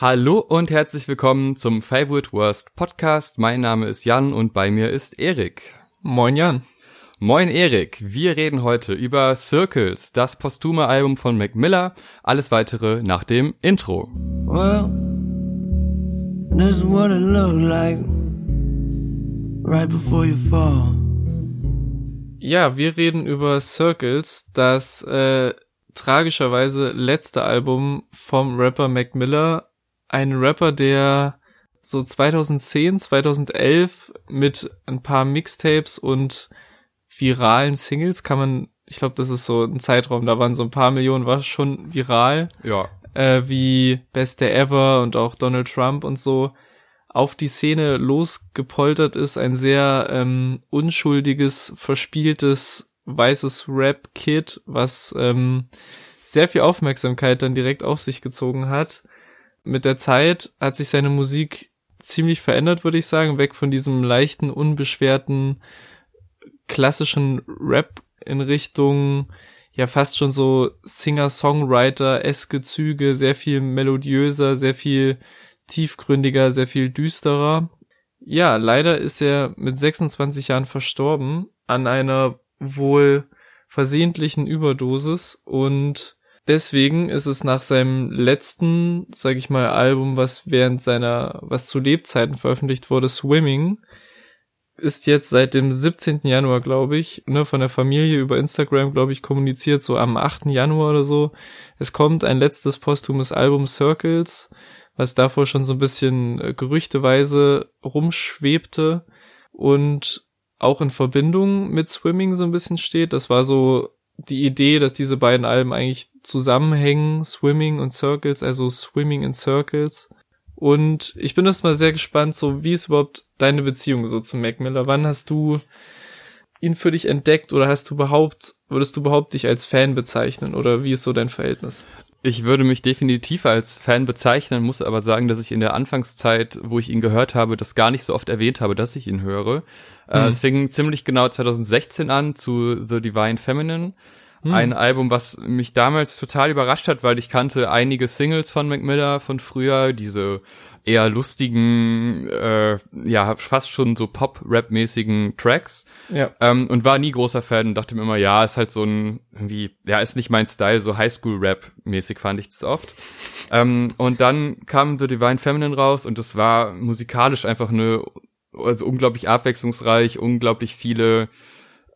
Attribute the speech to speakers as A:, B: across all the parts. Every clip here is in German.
A: Hallo und herzlich willkommen zum Favorite Worst Podcast. Mein Name ist Jan und bei mir ist Erik.
B: Moin Jan.
A: Moin Erik. Wir reden heute über Circles, das posthume Album von Mac Miller. Alles weitere nach dem Intro. Well, this is what it looked like
B: right before you fall. Ja, wir reden über Circles, das äh, tragischerweise letzte Album vom Rapper Mac Miller ein Rapper, der so 2010, 2011 mit ein paar Mixtapes und viralen Singles kann man, ich glaube, das ist so ein Zeitraum, da waren so ein paar Millionen, war schon viral.
A: Ja.
B: Äh, wie Best Day Ever und auch Donald Trump und so auf die Szene losgepoltert ist, ein sehr ähm, unschuldiges, verspieltes, weißes Rap-Kid, was ähm, sehr viel Aufmerksamkeit dann direkt auf sich gezogen hat mit der Zeit hat sich seine Musik ziemlich verändert, würde ich sagen, weg von diesem leichten, unbeschwerten, klassischen Rap in Richtung ja fast schon so Singer-Songwriter-eske Züge, sehr viel melodiöser, sehr viel tiefgründiger, sehr viel düsterer. Ja, leider ist er mit 26 Jahren verstorben an einer wohl versehentlichen Überdosis und deswegen ist es nach seinem letzten, sag ich mal, Album, was während seiner, was zu Lebzeiten veröffentlicht wurde, Swimming, ist jetzt seit dem 17. Januar, glaube ich, ne, von der Familie über Instagram, glaube ich, kommuniziert, so am 8. Januar oder so. Es kommt ein letztes posthumes Album Circles, was davor schon so ein bisschen äh, gerüchteweise rumschwebte und auch in Verbindung mit Swimming so ein bisschen steht. Das war so die Idee, dass diese beiden Alben eigentlich zusammenhängen, Swimming und Circles, also Swimming in Circles. Und ich bin erst mal sehr gespannt, so wie ist überhaupt deine Beziehung so zu Mac Miller? Wann hast du ihn für dich entdeckt oder hast du überhaupt, würdest du überhaupt dich als Fan bezeichnen oder wie ist so dein Verhältnis?
A: Ich würde mich definitiv als Fan bezeichnen, muss aber sagen, dass ich in der Anfangszeit, wo ich ihn gehört habe, das gar nicht so oft erwähnt habe, dass ich ihn höre. Äh, es fing ziemlich genau 2016 an zu The Divine Feminine. Hm. Ein Album, was mich damals total überrascht hat, weil ich kannte einige Singles von Mac Miller von früher, diese eher lustigen, äh, ja, fast schon so Pop-Rap-mäßigen Tracks.
B: Ja.
A: Ähm, und war nie großer Fan und dachte mir immer, ja, ist halt so ein, irgendwie, ja, ist nicht mein Style, so Highschool-Rap-mäßig fand ich das oft. Ähm, und dann kam The Divine Feminine raus und das war musikalisch einfach eine also unglaublich abwechslungsreich, unglaublich viele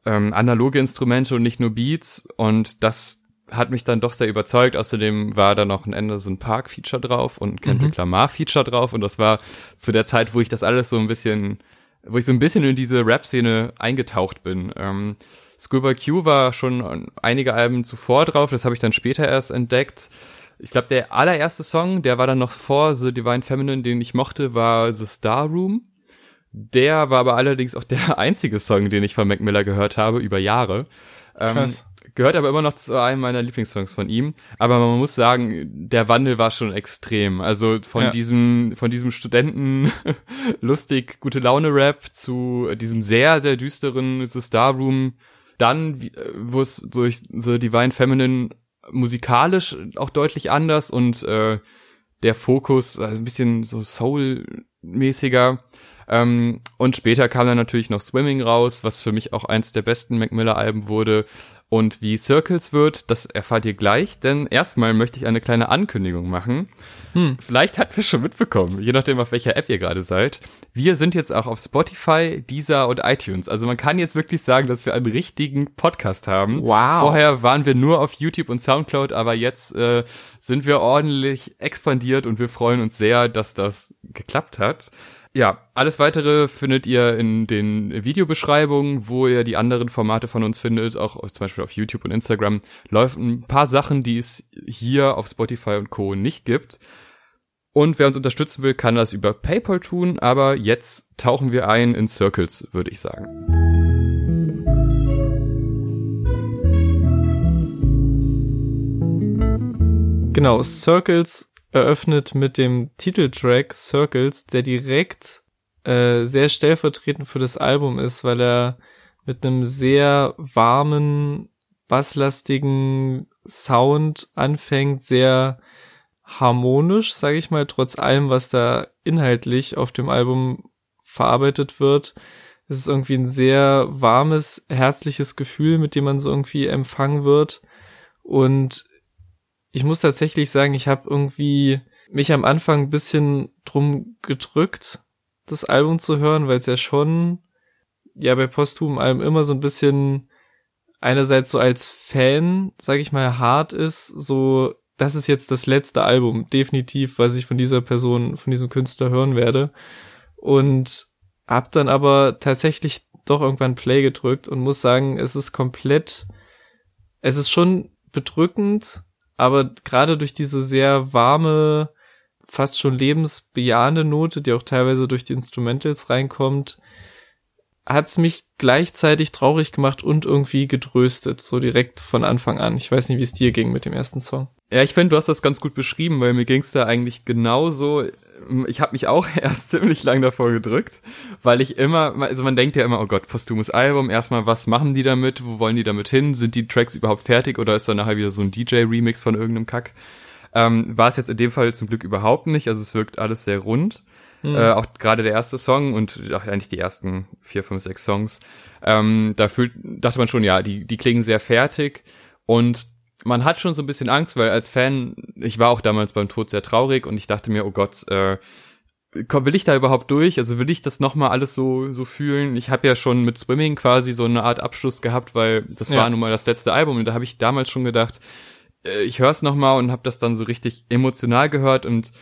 A: ähm, analoge Instrumente und nicht nur Beats und das hat mich dann doch sehr überzeugt. Außerdem war da noch ein Anderson Park Feature drauf und ein Kendrick mhm. Lamar Feature drauf und das war zu der Zeit, wo ich das alles so ein bisschen, wo ich so ein bisschen in diese Rap-Szene eingetaucht bin. Ähm, Schoolboy Q war schon einige Alben zuvor drauf, das habe ich dann später erst entdeckt. Ich glaube, der allererste Song, der war dann noch vor The Divine Feminine, den ich mochte, war The Star Room. Der war aber allerdings auch der einzige Song, den ich von Mac Miller gehört habe, über Jahre. Ähm, gehört aber immer noch zu einem meiner Lieblingssongs von ihm. Aber man muss sagen, der Wandel war schon extrem. Also von ja. diesem, von diesem Studenten lustig, gute Laune Rap zu diesem sehr, sehr düsteren The Star Room. Dann, äh, wo es durch The Divine Feminine musikalisch auch deutlich anders und äh, der Fokus, also ein bisschen so Soul-mäßiger. Ähm, und später kam dann natürlich noch Swimming raus, was für mich auch eins der besten Mac Miller Alben wurde. Und wie Circles wird, das erfahrt ihr gleich, denn erstmal möchte ich eine kleine Ankündigung machen. Hm. Vielleicht habt ihr schon mitbekommen, je nachdem auf welcher App ihr gerade seid. Wir sind jetzt auch auf Spotify, Deezer und iTunes. Also man kann jetzt wirklich sagen, dass wir einen richtigen Podcast haben.
B: Wow.
A: Vorher waren wir nur auf YouTube und Soundcloud, aber jetzt äh, sind wir ordentlich expandiert und wir freuen uns sehr, dass das geklappt hat. Ja, alles weitere findet ihr in den Videobeschreibungen, wo ihr die anderen Formate von uns findet, auch zum Beispiel auf YouTube und Instagram. Läuft ein paar Sachen, die es hier auf Spotify und Co. nicht gibt. Und wer uns unterstützen will, kann das über PayPal tun, aber jetzt tauchen wir ein in Circles, würde ich sagen.
B: Genau, Circles eröffnet mit dem Titeltrack Circles, der direkt äh, sehr stellvertretend für das Album ist, weil er mit einem sehr warmen, basslastigen Sound anfängt, sehr harmonisch, sage ich mal, trotz allem, was da inhaltlich auf dem Album verarbeitet wird. Es ist irgendwie ein sehr warmes, herzliches Gefühl, mit dem man so irgendwie empfangen wird. Und ich muss tatsächlich sagen, ich habe irgendwie mich am Anfang ein bisschen drum gedrückt, das Album zu hören, weil es ja schon ja bei posthum Alben immer so ein bisschen einerseits so als Fan, sag ich mal, hart ist, so das ist jetzt das letzte Album, definitiv, was ich von dieser Person, von diesem Künstler hören werde. Und hab dann aber tatsächlich doch irgendwann Play gedrückt und muss sagen, es ist komplett, es ist schon bedrückend, aber gerade durch diese sehr warme, fast schon lebensbejahende Note, die auch teilweise durch die Instrumentals reinkommt, hat's mich gleichzeitig traurig gemacht und irgendwie getröstet, so direkt von Anfang an. Ich weiß nicht, wie es dir ging mit dem ersten Song.
A: Ja, ich finde, du hast das ganz gut beschrieben, weil mir ging's da eigentlich genauso. Ich habe mich auch erst ziemlich lang davor gedrückt, weil ich immer, also man denkt ja immer, oh Gott, posthumes Album, erstmal, was machen die damit, wo wollen die damit hin, sind die Tracks überhaupt fertig oder ist da nachher wieder so ein DJ-Remix von irgendeinem Kack? Ähm, war es jetzt in dem Fall zum Glück überhaupt nicht, also es wirkt alles sehr rund. Mhm. Äh, auch gerade der erste Song und ach, eigentlich die ersten vier, fünf, sechs Songs. Ähm, da fühlt, dachte man schon, ja, die, die klingen sehr fertig und man hat schon so ein bisschen Angst, weil als Fan, ich war auch damals beim Tod sehr traurig und ich dachte mir, oh Gott, äh, komm, will ich da überhaupt durch? Also will ich das nochmal alles so so fühlen? Ich habe ja schon mit Swimming quasi so eine Art Abschluss gehabt, weil das ja. war nun mal das letzte Album und da habe ich damals schon gedacht, äh, ich höre es nochmal und habe das dann so richtig emotional gehört und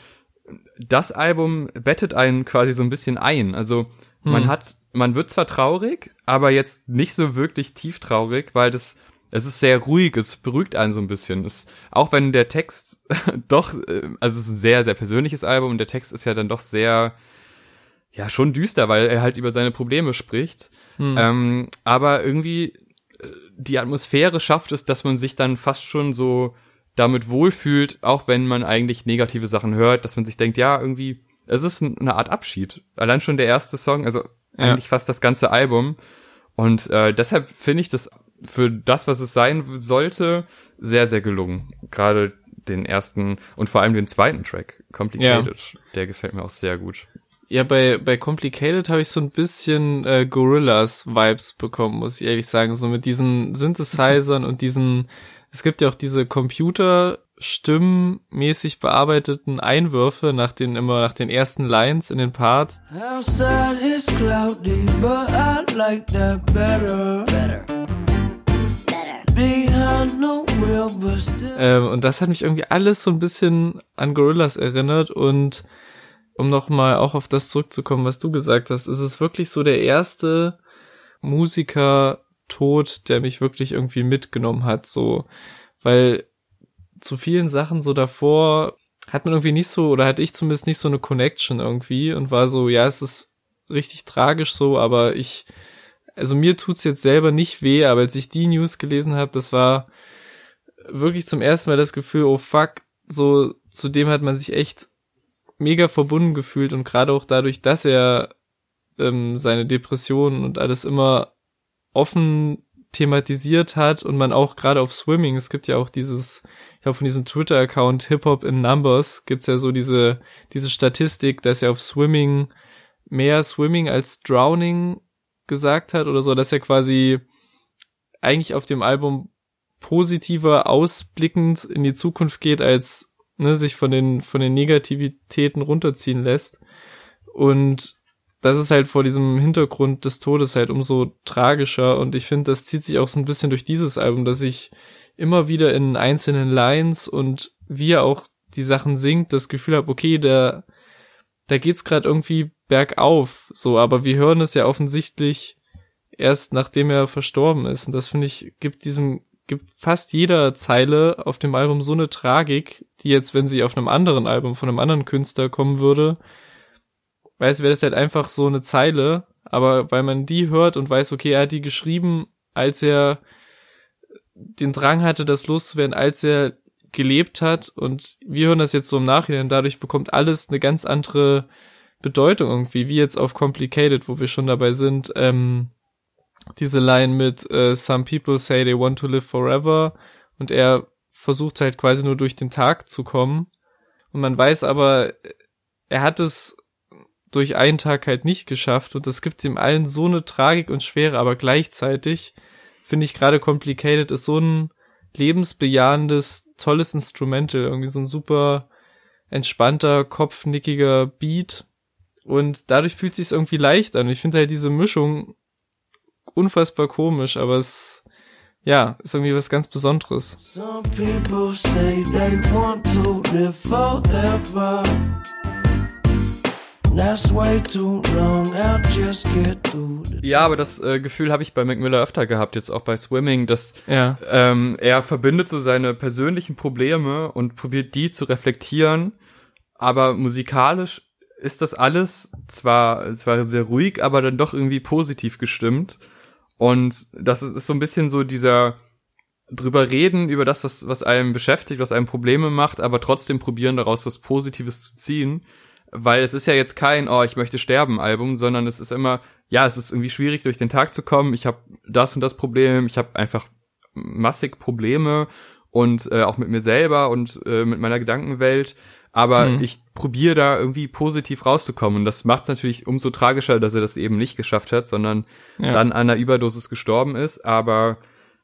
A: das Album bettet einen quasi so ein bisschen ein. Also hm. man hat, man wird zwar traurig, aber jetzt nicht so wirklich tief traurig, weil das, es ist sehr ruhig, es beruhigt einen so ein bisschen. Es, auch wenn der Text doch, äh, also es ist ein sehr, sehr persönliches Album und der Text ist ja dann doch sehr, ja, schon düster, weil er halt über seine Probleme spricht. Hm. Ähm, aber irgendwie äh, die Atmosphäre schafft es, dass man sich dann fast schon so damit wohlfühlt, auch wenn man eigentlich negative Sachen hört, dass man sich denkt, ja, irgendwie, es ist eine Art Abschied. Allein schon der erste Song, also ja. eigentlich fast das ganze Album. Und äh, deshalb finde ich das für das, was es sein sollte, sehr, sehr gelungen. Gerade den ersten und vor allem den zweiten Track, Complicated, ja. der gefällt mir auch sehr gut.
B: Ja, bei, bei Complicated habe ich so ein bisschen äh, Gorillas-Vibes bekommen, muss ich ehrlich sagen. So mit diesen Synthesizern und diesen es gibt ja auch diese Computerstimmenmäßig bearbeiteten Einwürfe nach den immer nach den ersten Lines in den Parts. Cloudy, like ähm, und das hat mich irgendwie alles so ein bisschen an Gorillas erinnert. Und um nochmal auch auf das zurückzukommen, was du gesagt hast, ist es wirklich so der erste Musiker Tod, der mich wirklich irgendwie mitgenommen hat, so, weil zu vielen Sachen so davor hat man irgendwie nicht so, oder hatte ich zumindest nicht so eine Connection irgendwie und war so, ja, es ist richtig tragisch so, aber ich, also mir tut's jetzt selber nicht weh, aber als ich die News gelesen habe, das war wirklich zum ersten Mal das Gefühl, oh fuck, so zu dem hat man sich echt mega verbunden gefühlt und gerade auch dadurch, dass er ähm, seine Depressionen und alles immer offen thematisiert hat und man auch gerade auf Swimming, es gibt ja auch dieses, ich glaube von diesem Twitter-Account Hip Hop in Numbers gibt's ja so diese, diese Statistik, dass er auf Swimming mehr Swimming als Drowning gesagt hat oder so, dass er quasi eigentlich auf dem Album positiver ausblickend in die Zukunft geht, als ne, sich von den, von den Negativitäten runterziehen lässt. Und das ist halt vor diesem Hintergrund des Todes halt umso tragischer und ich finde, das zieht sich auch so ein bisschen durch dieses Album, dass ich immer wieder in einzelnen Lines und wie er auch die Sachen singt, das Gefühl habe, okay, da da geht's gerade irgendwie bergauf, so, aber wir hören es ja offensichtlich erst nachdem er verstorben ist. Und das finde ich gibt diesem gibt fast jeder Zeile auf dem Album so eine Tragik, die jetzt, wenn sie auf einem anderen Album von einem anderen Künstler kommen würde, weiß, wäre das halt einfach so eine Zeile, aber weil man die hört und weiß, okay, er hat die geschrieben, als er den Drang hatte, das loszuwerden, als er gelebt hat. Und wir hören das jetzt so im Nachhinein, dadurch bekommt alles eine ganz andere Bedeutung irgendwie, wie jetzt auf Complicated, wo wir schon dabei sind, ähm, diese Line mit äh, Some people say they want to live forever und er versucht halt quasi nur durch den Tag zu kommen. Und man weiß aber, er hat es durch einen Tag halt nicht geschafft und das gibt ihm allen so eine Tragik und Schwere, aber gleichzeitig finde ich gerade Complicated ist so ein lebensbejahendes, tolles Instrumental, irgendwie so ein super entspannter, kopfnickiger Beat und dadurch fühlt es sich irgendwie leicht an. Ich finde halt diese Mischung unfassbar komisch, aber es ja, ist irgendwie was ganz Besonderes. Some people say they want to live forever.
A: Ja, aber das äh, Gefühl habe ich bei Mac Miller öfter gehabt, jetzt auch bei Swimming, dass
B: ja.
A: ähm, er verbindet so seine persönlichen Probleme und probiert die zu reflektieren, aber musikalisch ist das alles zwar, zwar sehr ruhig, aber dann doch irgendwie positiv gestimmt. Und das ist so ein bisschen so dieser drüber reden, über das, was, was einem beschäftigt, was einem Probleme macht, aber trotzdem probieren daraus was Positives zu ziehen weil es ist ja jetzt kein oh ich möchte sterben Album, sondern es ist immer ja es ist irgendwie schwierig durch den Tag zu kommen. Ich habe das und das Problem, ich habe einfach massig Probleme und äh, auch mit mir selber und äh, mit meiner Gedankenwelt. Aber mhm. ich probiere da irgendwie positiv rauszukommen. Und das macht es natürlich umso tragischer, dass er das eben nicht geschafft hat, sondern ja. dann an einer Überdosis gestorben ist. Aber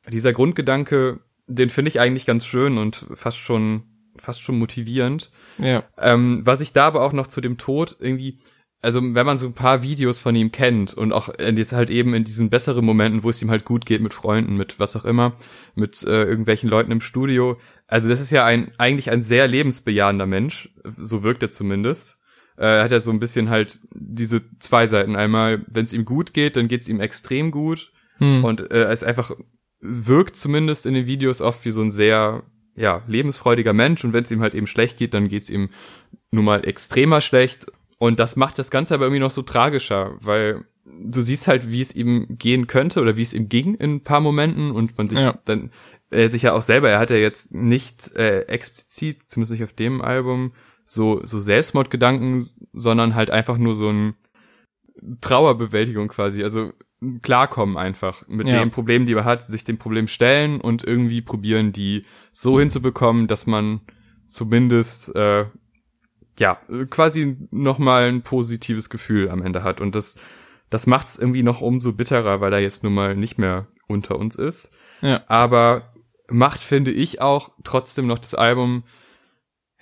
A: dieser Grundgedanke, den finde ich eigentlich ganz schön und fast schon, fast schon motivierend.
B: Ja.
A: Ähm, was ich da aber auch noch zu dem Tod irgendwie, also wenn man so ein paar Videos von ihm kennt und auch jetzt halt eben in diesen besseren Momenten, wo es ihm halt gut geht mit Freunden, mit was auch immer, mit äh, irgendwelchen Leuten im Studio. Also das ist ja ein eigentlich ein sehr lebensbejahender Mensch, so wirkt er zumindest. Äh, hat er so ein bisschen halt diese zwei Seiten. Einmal, wenn es ihm gut geht, dann geht es ihm extrem gut hm. und äh, ist einfach wirkt zumindest in den Videos oft wie so ein sehr ja, lebensfreudiger Mensch und wenn es ihm halt eben schlecht geht, dann geht es ihm nun mal extremer schlecht. Und das macht das Ganze aber irgendwie noch so tragischer, weil du siehst halt, wie es ihm gehen könnte oder wie es ihm ging in ein paar Momenten und man sich ja. dann er sich ja auch selber, er hat ja jetzt nicht äh, explizit, zumindest nicht auf dem Album, so, so Selbstmordgedanken, sondern halt einfach nur so ein Trauerbewältigung quasi. Also klarkommen einfach mit ja. den Problemen, die man hat, sich dem Problem stellen und irgendwie probieren, die so hinzubekommen, dass man zumindest äh, ja quasi noch mal ein positives Gefühl am Ende hat und das das macht's irgendwie noch umso bitterer, weil er jetzt nun mal nicht mehr unter uns ist.
B: Ja.
A: Aber macht finde ich auch trotzdem noch das Album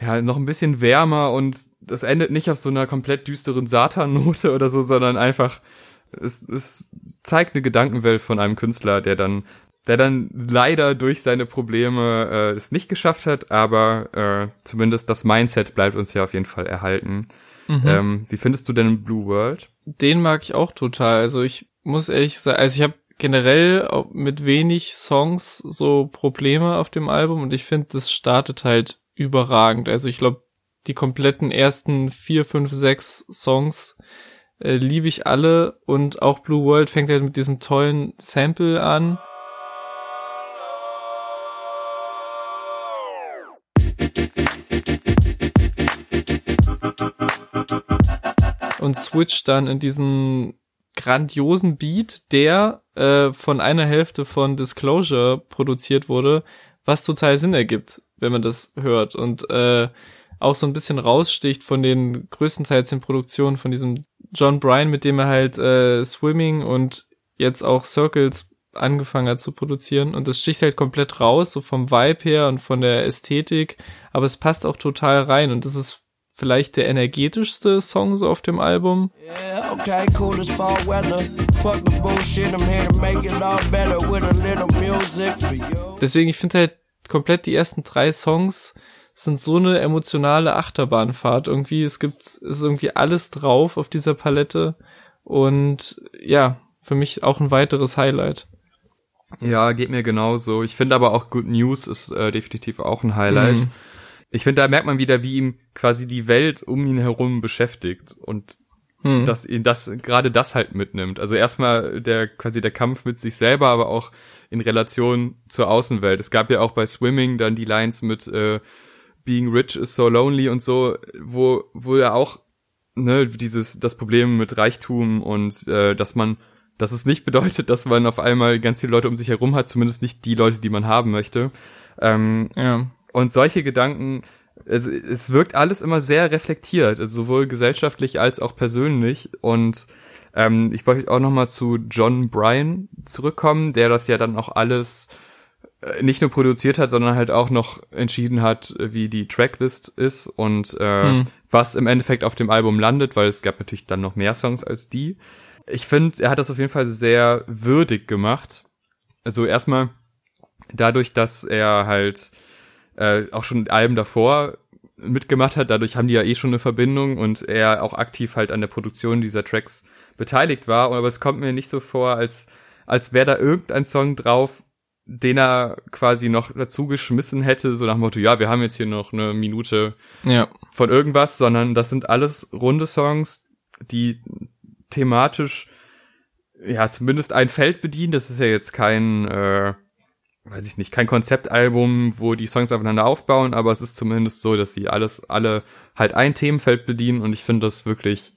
A: ja noch ein bisschen wärmer und das endet nicht auf so einer komplett düsteren Satan-Note oder so, sondern einfach es, es zeigt eine Gedankenwelt von einem Künstler, der dann, der dann leider durch seine Probleme äh, es nicht geschafft hat, aber äh, zumindest das Mindset bleibt uns ja auf jeden Fall erhalten. Mhm. Ähm, wie findest du denn Blue World?
B: Den mag ich auch total. Also ich muss ehrlich sagen, also ich habe generell mit wenig Songs so Probleme auf dem Album und ich finde, das startet halt überragend. Also ich glaube, die kompletten ersten vier, fünf, sechs Songs äh, liebe ich alle und auch Blue World fängt halt mit diesem tollen Sample an. Und switcht dann in diesen grandiosen Beat, der äh, von einer Hälfte von Disclosure produziert wurde, was total Sinn ergibt, wenn man das hört. Und äh, auch so ein bisschen raussticht von den größtenteils den Produktionen von diesem John Bryan, mit dem er halt äh, Swimming und jetzt auch Circles angefangen hat zu produzieren und das sticht halt komplett raus, so vom Vibe her und von der Ästhetik, aber es passt auch total rein und das ist vielleicht der energetischste Song so auf dem Album. Deswegen, ich finde halt komplett die ersten drei Songs sind so eine emotionale Achterbahnfahrt. Irgendwie, es gibt, es ist irgendwie alles drauf auf dieser Palette. Und ja, für mich auch ein weiteres Highlight.
A: Ja, geht mir genauso. Ich finde aber auch Good News ist äh, definitiv auch ein Highlight. Mhm. Ich finde, da merkt man wieder, wie ihm quasi die Welt um ihn herum beschäftigt und mhm. dass ihn das gerade das halt mitnimmt. Also erstmal der quasi der Kampf mit sich selber, aber auch in Relation zur Außenwelt. Es gab ja auch bei Swimming dann die Lines mit äh, Being Rich is so lonely und so, wo, wo ja auch, ne, dieses, das Problem mit Reichtum und äh, dass man, dass es nicht bedeutet, dass man auf einmal ganz viele Leute um sich herum hat, zumindest nicht die Leute, die man haben möchte. Ähm,
B: ja.
A: Und solche Gedanken es, es wirkt alles immer sehr reflektiert, also sowohl gesellschaftlich als auch persönlich. Und ähm, ich wollte auch noch mal zu John Bryan zurückkommen, der das ja dann auch alles äh, nicht nur produziert hat, sondern halt auch noch entschieden hat, wie die Tracklist ist und äh, hm. was im Endeffekt auf dem Album landet, weil es gab natürlich dann noch mehr Songs als die. Ich finde, er hat das auf jeden Fall sehr würdig gemacht. Also erstmal dadurch, dass er halt äh, auch schon Alben davor mitgemacht hat, dadurch haben die ja eh schon eine Verbindung und er auch aktiv halt an der Produktion dieser Tracks beteiligt war. Aber es kommt mir nicht so vor, als, als wäre da irgendein Song drauf, den er quasi noch dazu geschmissen hätte, so nach dem Motto, ja, wir haben jetzt hier noch eine Minute ja. von irgendwas, sondern das sind alles runde Songs, die thematisch ja zumindest ein Feld bedienen. Das ist ja jetzt kein äh, weiß ich nicht, kein Konzeptalbum, wo die Songs aufeinander aufbauen, aber es ist zumindest so, dass sie alles, alle halt ein Themenfeld bedienen und ich finde das wirklich,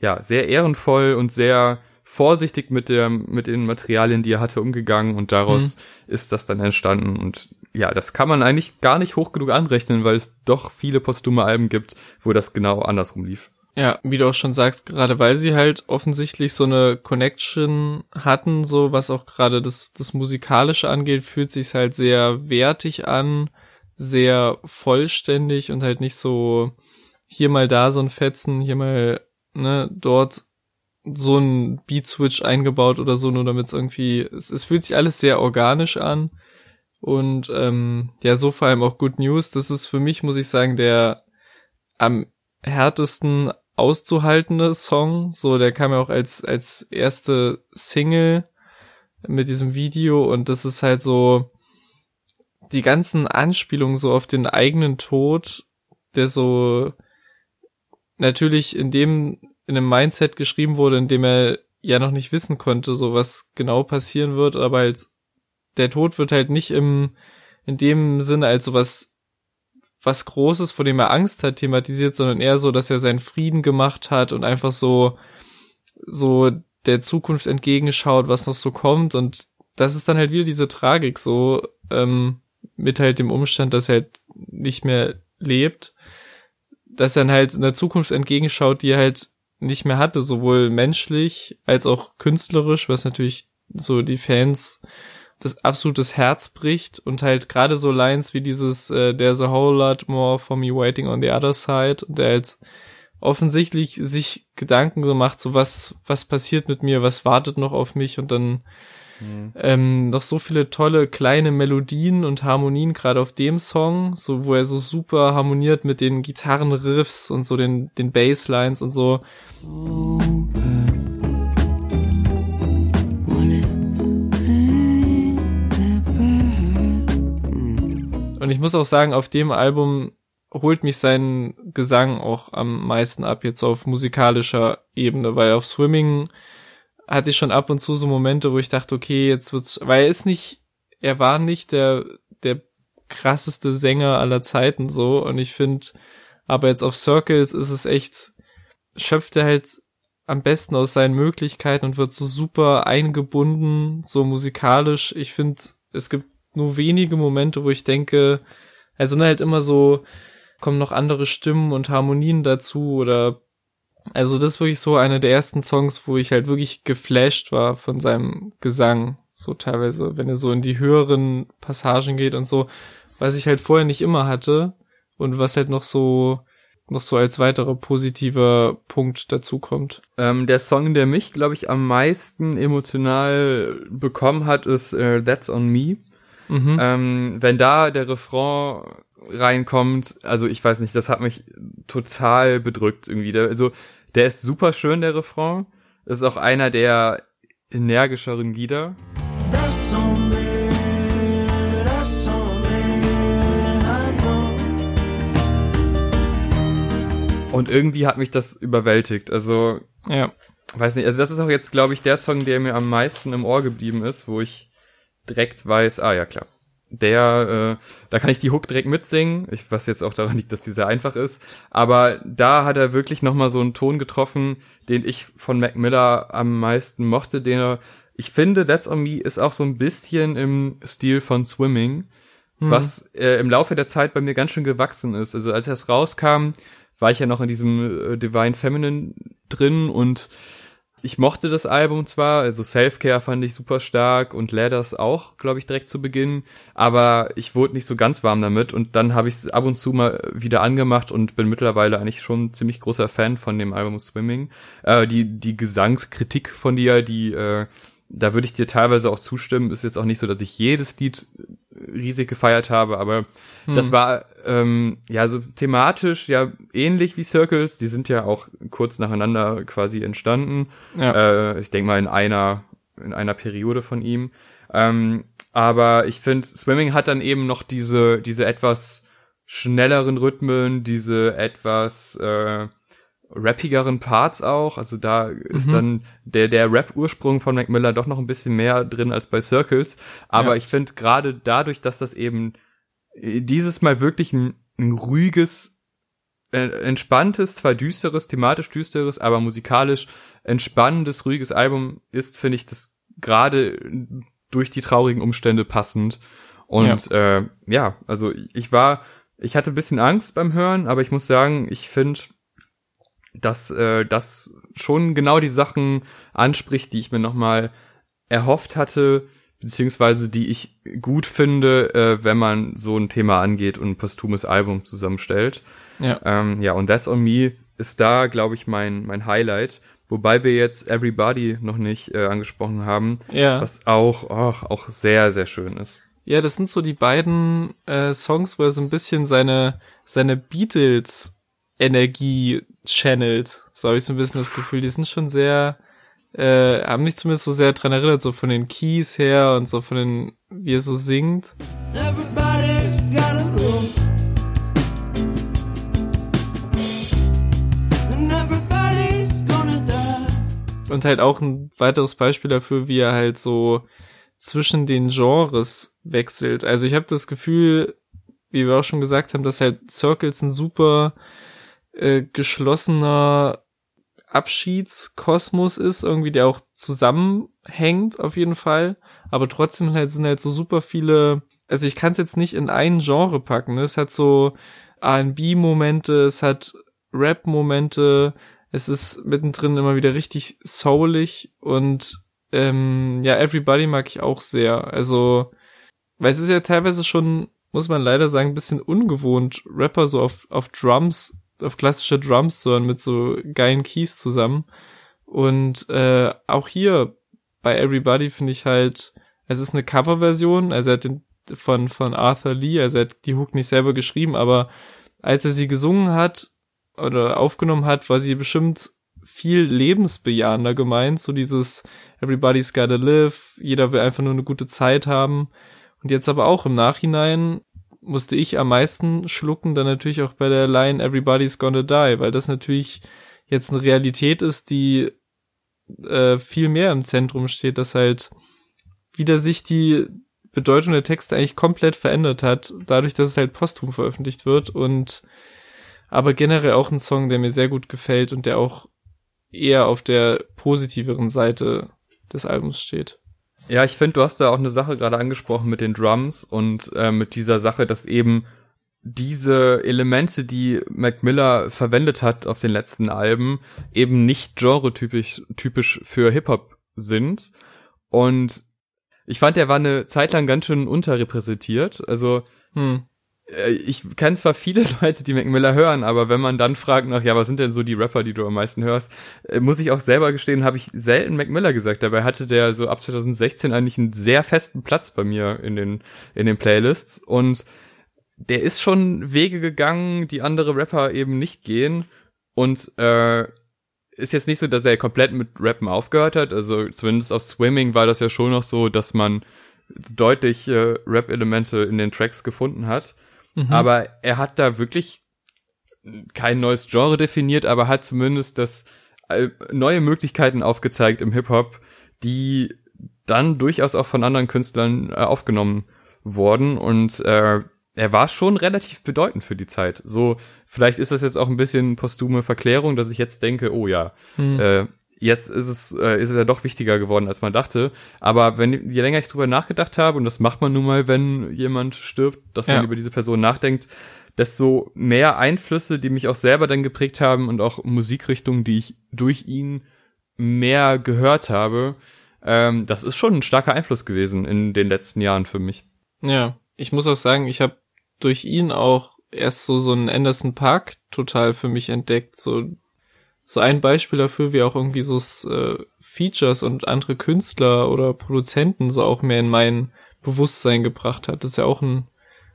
A: ja, sehr ehrenvoll und sehr vorsichtig mit der, mit den Materialien, die er hatte, umgegangen und daraus mhm. ist das dann entstanden und ja, das kann man eigentlich gar nicht hoch genug anrechnen, weil es doch viele postume Alben gibt, wo das genau andersrum lief.
B: Ja, wie du auch schon sagst, gerade weil sie halt offensichtlich so eine Connection hatten, so was auch gerade das, das Musikalische angeht, fühlt sich halt sehr wertig an, sehr vollständig und halt nicht so hier mal da so ein Fetzen, hier mal, ne, dort so ein Beat-Switch eingebaut oder so, nur damit es irgendwie, es, es fühlt sich alles sehr organisch an. Und ähm, ja, so vor allem auch Good News. Das ist für mich, muss ich sagen, der am härtesten auszuhaltende Song. So, der kam ja auch als, als erste Single mit diesem Video und das ist halt so die ganzen Anspielungen so auf den eigenen Tod, der so natürlich in dem, in einem Mindset geschrieben wurde, in dem er ja noch nicht wissen konnte, so was genau passieren wird, aber halt der Tod wird halt nicht im, in dem Sinne als so was Großes, vor dem er Angst hat, thematisiert, sondern eher so, dass er seinen Frieden gemacht hat und einfach so, so der Zukunft entgegenschaut, was noch so kommt. Und das ist dann halt wieder diese Tragik, so, ähm, mit halt dem Umstand, dass er halt nicht mehr lebt, dass er dann halt in der Zukunft entgegenschaut, die er halt nicht mehr hatte, sowohl menschlich als auch künstlerisch, was natürlich so die Fans das absolutes Herz bricht und halt gerade so Lines wie dieses äh, There's a whole lot more for me waiting on the other side und der jetzt offensichtlich sich Gedanken so macht, so was, was passiert mit mir, was wartet noch auf mich und dann mhm. ähm, noch so viele tolle kleine Melodien und Harmonien, gerade auf dem Song, so wo er so super harmoniert mit den Gitarrenriffs und so den, den Basslines und so. Open. Und ich muss auch sagen, auf dem Album holt mich sein Gesang auch am meisten ab, jetzt auf musikalischer Ebene, weil auf Swimming hatte ich schon ab und zu so Momente, wo ich dachte, okay, jetzt wird's, weil er ist nicht, er war nicht der, der krasseste Sänger aller Zeiten so, und ich finde, aber jetzt auf Circles ist es echt, schöpft er halt am besten aus seinen Möglichkeiten und wird so super eingebunden, so musikalisch. Ich finde, es gibt nur wenige Momente, wo ich denke, also sind halt immer so, kommen noch andere Stimmen und Harmonien dazu oder also das ist wirklich so einer der ersten Songs, wo ich halt wirklich geflasht war von seinem Gesang. So teilweise, wenn er so in die höheren Passagen geht und so, was ich halt vorher nicht immer hatte und was halt noch so noch so als weiterer positiver Punkt dazu kommt.
A: Ähm, der Song, der mich, glaube ich, am meisten emotional bekommen hat, ist äh, That's on Me. Mhm. Ähm, wenn da der Refrain reinkommt, also ich weiß nicht, das hat mich total bedrückt irgendwie. Der, also der ist super schön, der Refrain. Das ist auch einer der energischeren Lieder. Und irgendwie hat mich das überwältigt. Also, ja. weiß nicht, also das ist auch jetzt, glaube ich, der Song, der mir am meisten im Ohr geblieben ist, wo ich direkt weiß, ah ja klar, der, äh, da kann ich die Hook direkt mitsingen, ich, was jetzt auch daran liegt, dass die sehr einfach ist, aber da hat er wirklich nochmal so einen Ton getroffen, den ich von Mac Miller am meisten mochte, den er, ich finde, That's On Me ist auch so ein bisschen im Stil von Swimming mhm. was äh, im Laufe der Zeit bei mir ganz schön gewachsen ist. Also als das rauskam, war ich ja noch in diesem äh, Divine Feminine drin und ich mochte das Album zwar, also Self-Care fand ich super stark und Ladders auch, glaube ich, direkt zu Beginn, aber ich wurde nicht so ganz warm damit und dann habe ich es ab und zu mal wieder angemacht und bin mittlerweile eigentlich schon ziemlich großer Fan von dem Album Swimming. Äh, die, die Gesangskritik von dir, die, äh, da würde ich dir teilweise auch zustimmen, ist jetzt auch nicht so, dass ich jedes Lied riesig gefeiert habe, aber hm. das war ähm, ja so thematisch ja ähnlich wie Circles. Die sind ja auch kurz nacheinander quasi entstanden. Ja. Äh, ich denke mal in einer in einer Periode von ihm. Ähm, aber ich finde, Swimming hat dann eben noch diese diese etwas schnelleren Rhythmen, diese etwas äh, rappigeren Parts auch. Also da ist mhm. dann der, der Rap-Ursprung von Mac Miller doch noch ein bisschen mehr drin als bei Circles. Aber ja. ich finde gerade dadurch, dass das eben äh, dieses Mal wirklich ein, ein ruhiges, äh, entspanntes, zwar düsteres, thematisch düsteres, aber musikalisch entspannendes, ruhiges Album ist, finde ich das gerade durch die traurigen Umstände passend. Und ja. äh, ja, also ich war, ich hatte ein bisschen Angst beim Hören, aber ich muss sagen, ich finde dass äh, das schon genau die Sachen anspricht, die ich mir nochmal erhofft hatte, beziehungsweise die ich gut finde, äh, wenn man so ein Thema angeht und ein postumes Album zusammenstellt. Ja, ähm, ja und That's on Me ist da, glaube ich, mein, mein Highlight. Wobei wir jetzt Everybody noch nicht äh, angesprochen haben, ja. was auch, oh, auch sehr, sehr schön ist.
B: Ja, das sind so die beiden äh, Songs, wo er so ein bisschen seine, seine Beatles Energie channelt. So habe ich so ein bisschen das Gefühl, die sind schon sehr, äh, haben mich zumindest so sehr dran erinnert, so von den Keys her und so von den, wie er so singt. Und halt auch ein weiteres Beispiel dafür, wie er halt so zwischen den Genres wechselt. Also ich habe das Gefühl, wie wir auch schon gesagt haben, dass halt Circles ein super äh, geschlossener Abschiedskosmos ist, irgendwie, der auch zusammenhängt, auf jeden Fall. Aber trotzdem halt sind halt so super viele, also ich kann es jetzt nicht in ein Genre packen. Ne? Es hat so RB-Momente, es hat Rap-Momente, es ist mittendrin immer wieder richtig soulig und ähm, ja, Everybody mag ich auch sehr. Also, weil es ist ja teilweise schon, muss man leider sagen, bisschen ungewohnt, Rapper so auf, auf Drums auf klassische Drums, sondern mit so geilen Keys zusammen. Und äh, auch hier bei Everybody finde ich halt, es ist eine Coverversion, also er hat den von, von Arthur Lee, also er hat die Hook nicht selber geschrieben, aber als er sie gesungen hat oder aufgenommen hat, war sie bestimmt viel lebensbejahender gemeint, so dieses Everybody's gotta live, jeder will einfach nur eine gute Zeit haben. Und jetzt aber auch im Nachhinein musste ich am meisten schlucken, dann natürlich auch bei der Line Everybody's Gonna Die, weil das natürlich jetzt eine Realität ist, die äh, viel mehr im Zentrum steht, dass halt wieder sich die Bedeutung der Texte eigentlich komplett verändert hat, dadurch, dass es halt posthum veröffentlicht wird und aber generell auch ein Song, der mir sehr gut gefällt und der auch eher auf der positiveren Seite des Albums steht.
A: Ja, ich finde, du hast da auch eine Sache gerade angesprochen mit den Drums und äh, mit dieser Sache, dass eben diese Elemente, die Mac Miller verwendet hat auf den letzten Alben, eben nicht genre-typisch typisch für Hip-Hop sind. Und ich fand, er war eine Zeit lang ganz schön unterrepräsentiert. Also hm. Äh, ich kenne zwar viele Leute, die Mac Miller hören, aber wenn man dann fragt nach, ja, was sind denn so die Rapper, die du am meisten hörst, äh, muss ich auch selber gestehen, habe ich selten Mac Miller gesagt. Dabei hatte der so ab 2016 eigentlich einen sehr festen Platz bei mir in den, in den Playlists und der ist schon Wege gegangen, die andere Rapper eben nicht gehen und äh, ist jetzt nicht so, dass er komplett mit Rappen aufgehört hat. Also zumindest auf Swimming war das ja schon noch so, dass man deutlich äh, Rap-Elemente in den Tracks gefunden hat. Mhm. Aber er hat da wirklich kein neues Genre definiert, aber hat zumindest das äh, neue Möglichkeiten aufgezeigt im Hip-Hop, die dann durchaus auch von anderen Künstlern äh, aufgenommen wurden und äh, er war schon relativ bedeutend für die Zeit. So, vielleicht ist das jetzt auch ein bisschen posthume Verklärung, dass ich jetzt denke, oh ja, mhm. äh, jetzt ist es, äh, ist es ja doch wichtiger geworden, als man dachte. Aber wenn, je länger ich drüber nachgedacht habe, und das macht man nun mal, wenn jemand stirbt, dass man
B: Ja.
A: über diese Person nachdenkt, desto mehr Einflüsse, die mich auch selber dann geprägt haben und auch Musikrichtungen, die ich durch ihn mehr gehört habe, ähm, das ist schon ein starker Einfluss gewesen in den letzten Jahren für mich.
B: Ja, ich muss auch sagen, ich habe durch ihn auch erst so so einen Anderson Park total für mich entdeckt. So so ein Beispiel dafür, wie auch irgendwie so äh, Features und andere Künstler oder Produzenten so auch mehr in mein Bewusstsein gebracht hat. Das ist ja auch ein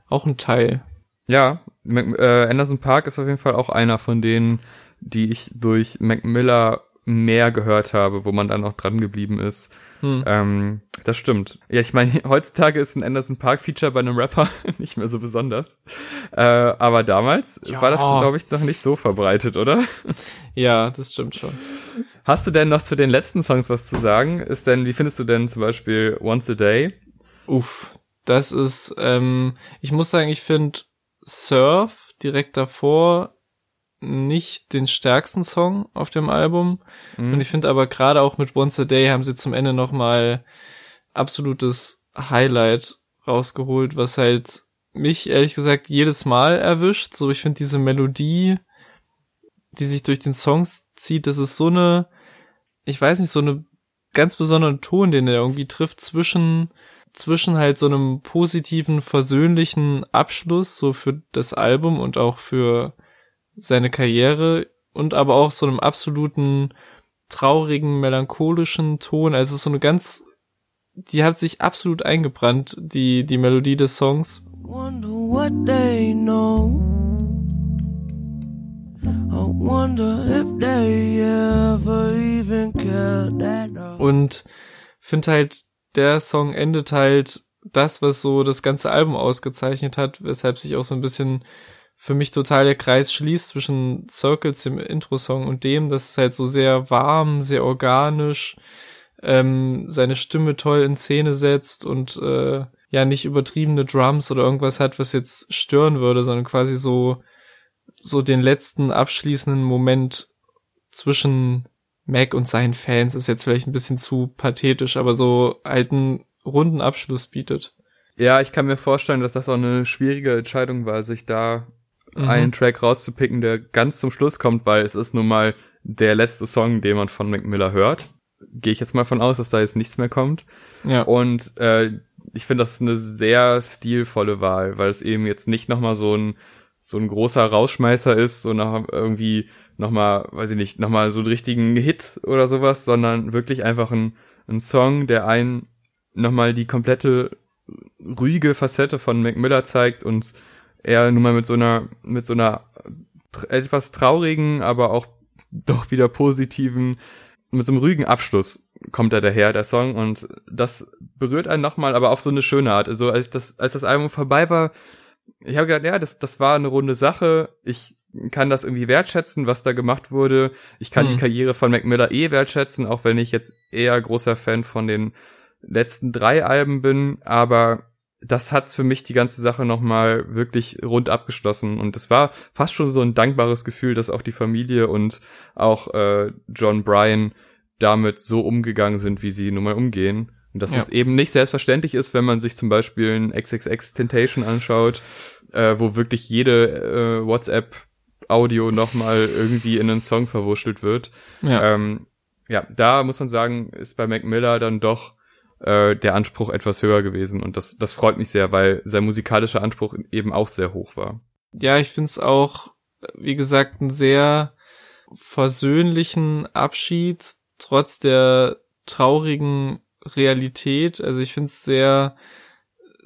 B: auch ein Teil.
A: Ja, Mac, äh, Anderson Park ist auf jeden Fall auch einer von denen, die ich durch Mac Miller mehr gehört habe, wo man dann auch dran geblieben ist.
B: Hm.
A: Ähm, das stimmt. Ja, ich meine, heutzutage ist ein Anderson Park Feature bei einem Rapper nicht mehr so besonders. Äh, aber damals
B: Ja.
A: war das, glaube ich, noch nicht so verbreitet, oder?
B: Ja, das stimmt schon.
A: Hast du denn noch zu den letzten Songs was zu sagen? Ist denn, wie findest du denn zum Beispiel Once a Day?
B: Uff, das ist, ähm, ich muss sagen, ich finde Surf direkt davor nicht den stärksten Song auf dem Album.
A: Mhm.
B: Und ich finde aber gerade auch mit Once a Day haben sie zum Ende nochmal absolutes Highlight rausgeholt, was halt mich ehrlich gesagt jedes Mal erwischt. So, ich finde diese Melodie, die sich durch den Songs zieht, das ist so eine, ich weiß nicht, so eine ganz besonderen Ton, den er irgendwie trifft zwischen zwischen halt so einem positiven, versöhnlichen Abschluss so für das Album und auch für seine Karriere und aber auch so einem absoluten traurigen, melancholischen Ton. Also so eine ganz, die hat sich absolut eingebrannt, die, die Melodie des Songs.
C: Wonder what they know. I wonder if they ever even cared at all.
B: Und finde halt, der Song endet halt das, was so das ganze Album ausgezeichnet hat, weshalb sich auch so ein bisschen für mich total der Kreis schließt zwischen Circles, dem Intro-Song und dem, das ist halt so sehr warm, sehr organisch, ähm, seine Stimme toll in Szene setzt und äh, ja nicht übertriebene Drums oder irgendwas hat, was jetzt stören würde, sondern quasi so so den letzten abschließenden Moment zwischen Mac und seinen Fans ist jetzt vielleicht ein bisschen zu pathetisch, aber so einen runden Abschluss bietet.
A: Ja, ich kann mir vorstellen, dass das auch eine schwierige Entscheidung war, sich da
B: Mhm.
A: einen Track rauszupicken, der ganz zum Schluss kommt, weil es ist nun mal der letzte Song, den man von Mac Miller hört. Gehe ich jetzt mal von aus, dass da jetzt nichts mehr kommt.
B: Ja.
A: Und äh, ich finde, das eine sehr stilvolle Wahl, weil es eben jetzt nicht nochmal so ein so ein großer Rausschmeißer ist, so nach irgendwie nochmal, weiß ich nicht, nochmal so einen richtigen Hit oder sowas, sondern wirklich einfach ein, ein Song, der einen nochmal die komplette ruhige Facette von Mac Miller zeigt und er nun mal mit so einer, mit so einer etwas traurigen, aber auch doch wieder positiven, mit so einem ruhigen Abschluss kommt er daher, der Song, und das berührt einen nochmal, aber auf so eine schöne Art. Also als das, als das Album vorbei war, ich habe gedacht, ja, das, das war eine runde Sache. Ich kann das irgendwie wertschätzen, was da gemacht wurde. Ich kann
B: Hm.
A: die Karriere von Mac Miller eh wertschätzen, auch wenn ich jetzt eher großer Fan von den letzten drei Alben bin, aber das hat für mich die ganze Sache nochmal wirklich rund abgeschlossen und es war fast schon so ein dankbares Gefühl, dass auch die Familie und auch äh, John Bryan damit so umgegangen sind, wie sie nun mal umgehen. Und dass
B: Ja.
A: es eben nicht selbstverständlich ist, wenn man sich zum Beispiel ein XXX Temptation anschaut, äh, wo wirklich jede äh, WhatsApp-Audio nochmal irgendwie in einen Song verwurschtelt wird.
B: Ja.
A: Ähm, ja, da muss man sagen, ist bei Mac Miller dann doch äh, der Anspruch etwas höher gewesen und das, das freut mich sehr, weil sein musikalischer Anspruch eben auch sehr hoch war.
B: ja, ich find's auch, wie gesagt, einen sehr versöhnlichen Abschied, trotz der traurigen Realität. Also ich find's sehr,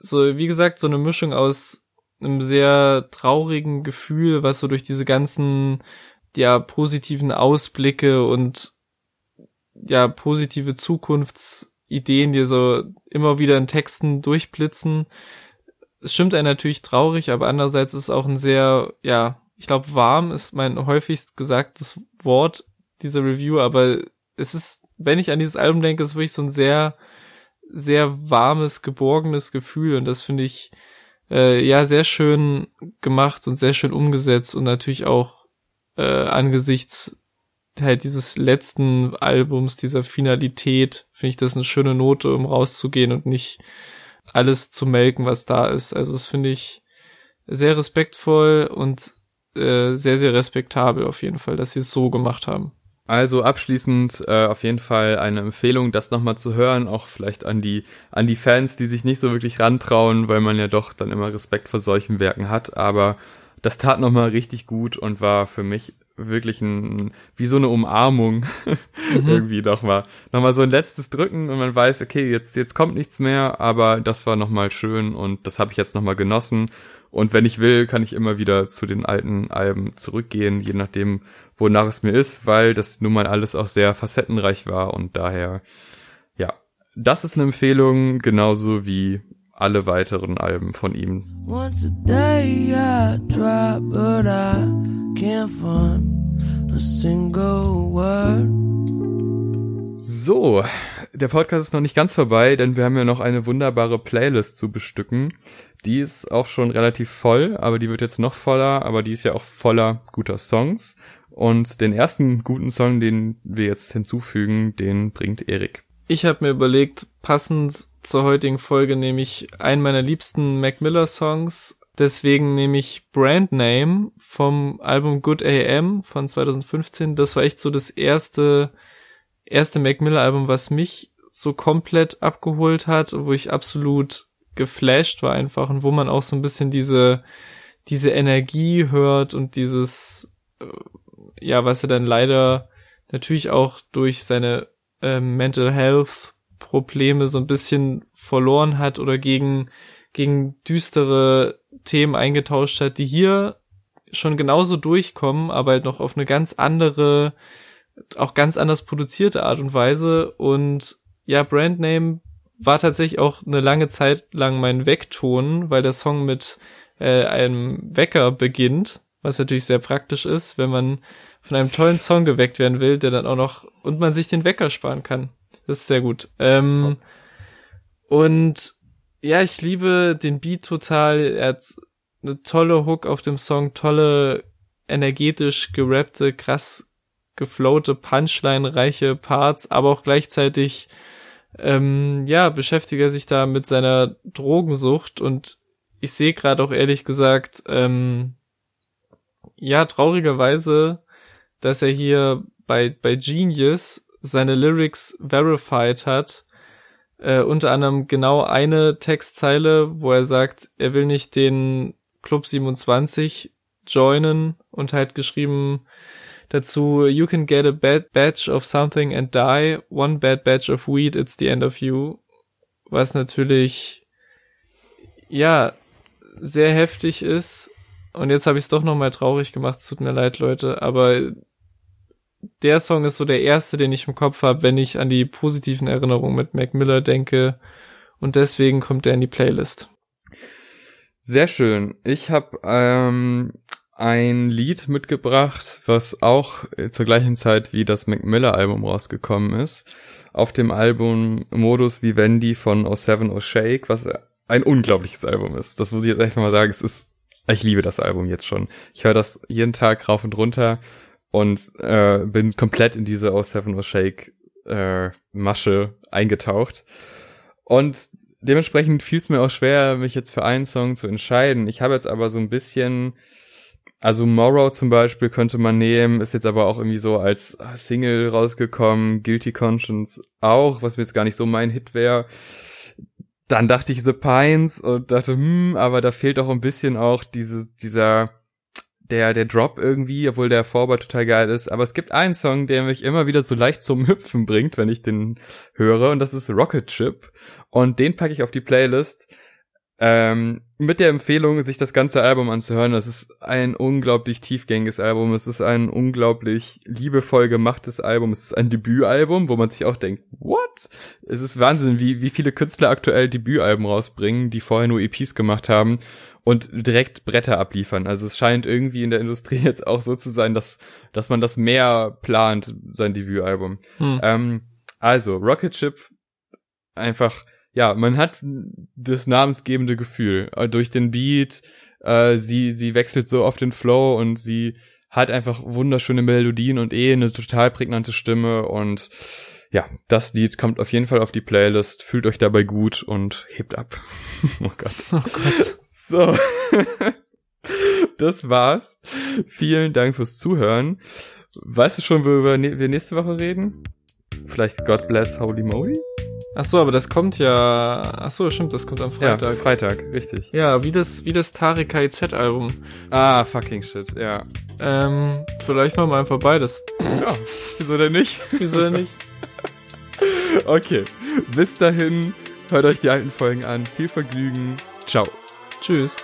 B: so, wie gesagt, so eine Mischung aus einem sehr traurigen Gefühl, was so durch diese ganzen, ja, positiven Ausblicke und ja, positive Zukunftsideen, die so immer wieder in Texten durchblitzen, es stimmt einen natürlich traurig, aber andererseits ist auch ein sehr, ja, ich glaube, warm ist mein häufigst gesagtes Wort dieser Review, aber es ist, wenn ich an dieses Album denke, ist wirklich so ein sehr, sehr warmes, geborgenes Gefühl und das finde ich, äh, ja, sehr schön gemacht und sehr schön umgesetzt und natürlich auch äh, angesichts halt dieses letzten Albums, dieser Finalität, finde ich das eine schöne Note, um rauszugehen und nicht alles zu melken, was da ist. Also das finde ich sehr respektvoll und äh, sehr, sehr respektabel auf jeden Fall, dass sie es so gemacht haben.
A: Also abschließend äh, auf jeden Fall eine Empfehlung, das nochmal zu hören, auch vielleicht an die an die Fans, die sich nicht so wirklich rantrauen, weil man ja doch dann immer Respekt vor solchen Werken hat. Aber das tat nochmal richtig gut und war für mich wirklich ein wie so eine Umarmung mhm. irgendwie nochmal nochmal so ein letztes Drücken und man weiß, okay, jetzt jetzt kommt nichts mehr, aber das war nochmal schön und das habe ich jetzt nochmal genossen. Und wenn ich will, kann ich immer wieder zu den alten Alben zurückgehen, je nachdem, wonach es mir ist, weil das nun mal alles auch sehr facettenreich war und daher, ja, das ist eine Empfehlung, genauso wie alle weiteren Alben von ihm. Once a day I try, but I can't find a single word. So, der Podcast ist noch nicht ganz vorbei, denn wir haben ja noch eine wunderbare Playlist zu bestücken. Die ist auch schon relativ voll, aber die wird jetzt noch voller, aber die ist ja auch voller guter Songs. Und den ersten guten Song, den wir jetzt hinzufügen, den bringt Erik.
B: Ich habe mir überlegt, passend zur heutigen Folge nehme ich einen meiner liebsten Mac Miller Songs. Deswegen nehme ich Brand Name vom Album Good AM von 2015. Das war echt so das erste, erste Mac Miller Album, was mich so komplett abgeholt hat, wo ich absolut geflasht war einfach und wo man auch so ein bisschen diese, diese Energie hört und dieses, äh, ja, was er dann leider natürlich auch durch seine äh, Mental Health Probleme so ein bisschen verloren hat oder gegen, gegen düstere Themen eingetauscht hat, die hier schon genauso durchkommen, aber halt noch auf eine ganz andere, auch ganz anders produzierte Art und Weise. Und ja, Brandname war tatsächlich auch eine lange Zeit lang mein Weckton, weil der Song mit äh, einem Wecker beginnt, was natürlich sehr praktisch ist, wenn man von einem tollen Song geweckt werden will, der dann auch noch und man sich den Wecker sparen kann. Das ist sehr gut. Ähm, und ja, ich liebe den Beat total. Er hat eine tolle Hook auf dem Song, tolle energetisch gerappte, krass geflowte, Punchline-reiche Parts, aber auch gleichzeitig ähm, ja, beschäftigt er sich da mit seiner Drogensucht und ich sehe gerade auch ehrlich gesagt, ähm, ja, traurigerweise, dass er hier bei, bei Genius seine Lyrics verified hat. Äh, unter anderem genau eine Textzeile, wo er sagt, er will nicht den Club 27 joinen und halt geschrieben, Dazu, you can get a bad batch of something and die. One bad batch of weed, it's the end of you. Was natürlich, ja, sehr heftig ist. Und jetzt habe ich es doch nochmal traurig gemacht. Es tut mir leid, Leute. Aber der Song ist so der erste, den ich im Kopf habe, wenn ich an die positiven Erinnerungen mit Mac Miller denke. Und deswegen kommt er in die Playlist.
A: Sehr schön. Ich habe ähm, ein Lied mitgebracht, was auch zur gleichen Zeit wie das Mac Miller Album rausgekommen ist. Auf dem Album Modus Vivendi von O7 O Shake, was ein unglaubliches Album ist. Das muss ich jetzt echt mal sagen. Es ist, ich liebe das Album jetzt schon. Ich höre das jeden Tag rauf und runter und äh, bin komplett in diese O7 O Shake äh, Masche eingetaucht. Und dementsprechend fiel es mir auch schwer, mich jetzt für einen Song zu entscheiden. Ich habe jetzt aber so ein bisschen also Morrow zum Beispiel könnte man nehmen, ist jetzt aber auch irgendwie so als Single rausgekommen, Guilty Conscience auch, was mir jetzt gar nicht so mein Hit wäre. Dann dachte ich The Pines und dachte, hm, aber da fehlt auch ein bisschen auch diese, dieser, der, der Drop irgendwie, obwohl der Vorbei total geil ist. Aber es gibt einen Song, der mich immer wieder so leicht zum Hüpfen bringt, wenn ich den höre, und das ist Rocket Chip. Und den packe ich auf die Playlist ähm, mit der Empfehlung, sich das ganze Album anzuhören. Das ist ein unglaublich tiefgängiges Album. Es ist ein unglaublich liebevoll gemachtes Album. Es ist ein Debütalbum, wo man sich auch denkt, what? Es ist Wahnsinn, wie, wie viele Künstler aktuell Debütalben rausbringen, die vorher nur EPs gemacht haben und direkt Bretter abliefern. Also es scheint irgendwie in der Industrie jetzt auch so zu sein, dass, dass man das mehr plant, sein Debütalbum. Hm. Ähm, also, Rocket Ship, einfach ja, man hat das namensgebende Gefühl äh, durch den Beat. Äh, sie sie wechselt so auf den Flow und sie hat einfach wunderschöne Melodien und eh eine total prägnante Stimme und ja, das Lied kommt auf jeden Fall auf die Playlist. Fühlt euch dabei gut und hebt ab. oh Gott.
B: Oh Gott.
A: So. das war's. Vielen Dank fürs Zuhören. Weißt du schon, worüber ne- wir nächste Woche reden? Vielleicht God Bless Holy Moly?
B: Ach so, aber das kommt ja. Ach so, stimmt, das kommt am
A: Ja,
B: Freitag.
A: Freitag, richtig.
B: Ja, wie das, wie das Tarek KIZ Album.
A: Ah, fucking shit, ja.
B: Ähm, vielleicht machen wir einfach beides.
A: Ja, wieso denn nicht?
B: Wieso denn nicht?
A: Okay, bis dahin, hört euch die alten Folgen an. Viel Vergnügen. Ciao.
B: Tschüss.